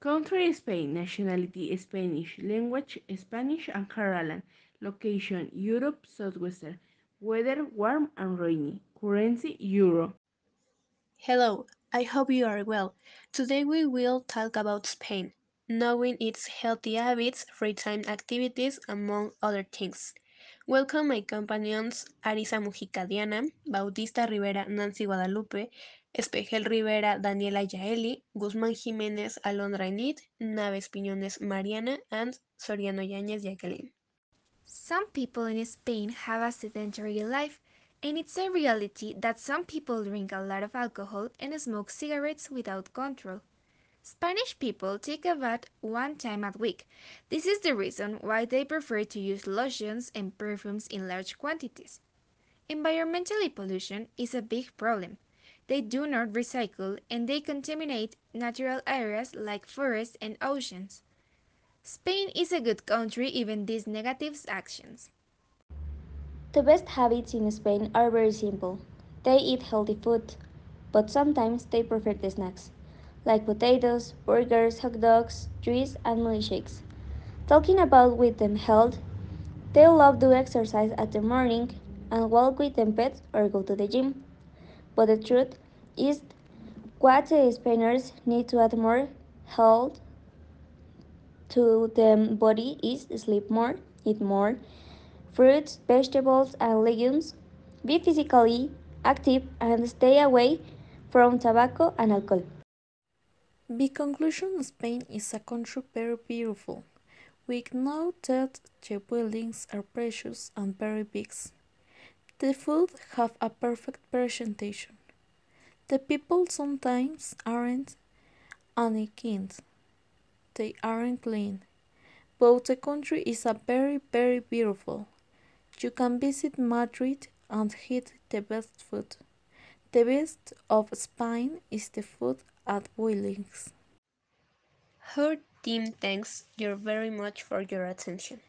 Country Spain, nationality Spanish, language Spanish and Catalan, location Europe Southwestern, weather warm and rainy, currency Euro. Hello, I hope you are well. Today we will talk about Spain, knowing its healthy habits, free time activities, among other things. Welcome my companions Arisa Mujica Diana, Bautista Rivera Nancy Guadalupe, Espejel Rivera Daniela Yaeli, Guzmán Jiménez Alondra Enid, Naves Piñones Mariana, and Soriano Yáñez Jacqueline. Some people in Spain have a sedentary life, and it's a reality that some people drink a lot of alcohol and smoke cigarettes without control. Spanish people take a bath one time a week. This is the reason why they prefer to use lotions and perfumes in large quantities. Environmental pollution is a big problem. They do not recycle and they contaminate natural areas like forests and oceans. Spain is a good country even these negative actions. The best habits in Spain are very simple. They eat healthy food, but sometimes they prefer the snacks like potatoes, burgers, hot dogs, juice, and milkshakes. Talking about with them health, they love do exercise at the morning and walk with them pets or go to the gym. But the truth is what the Spaniards need to add more health to the body is sleep more, eat more, fruits, vegetables, and legumes, be physically active, and stay away from tobacco and alcohol. The conclusion Spain is a country very beautiful. We know that the buildings are precious and very big. The food have a perfect presentation. The people sometimes aren't unequipped. They aren't clean. But the country is a very very beautiful. You can visit Madrid and eat the best food. The best of Spain is the food at Willings. Her team thanks you very much for your attention.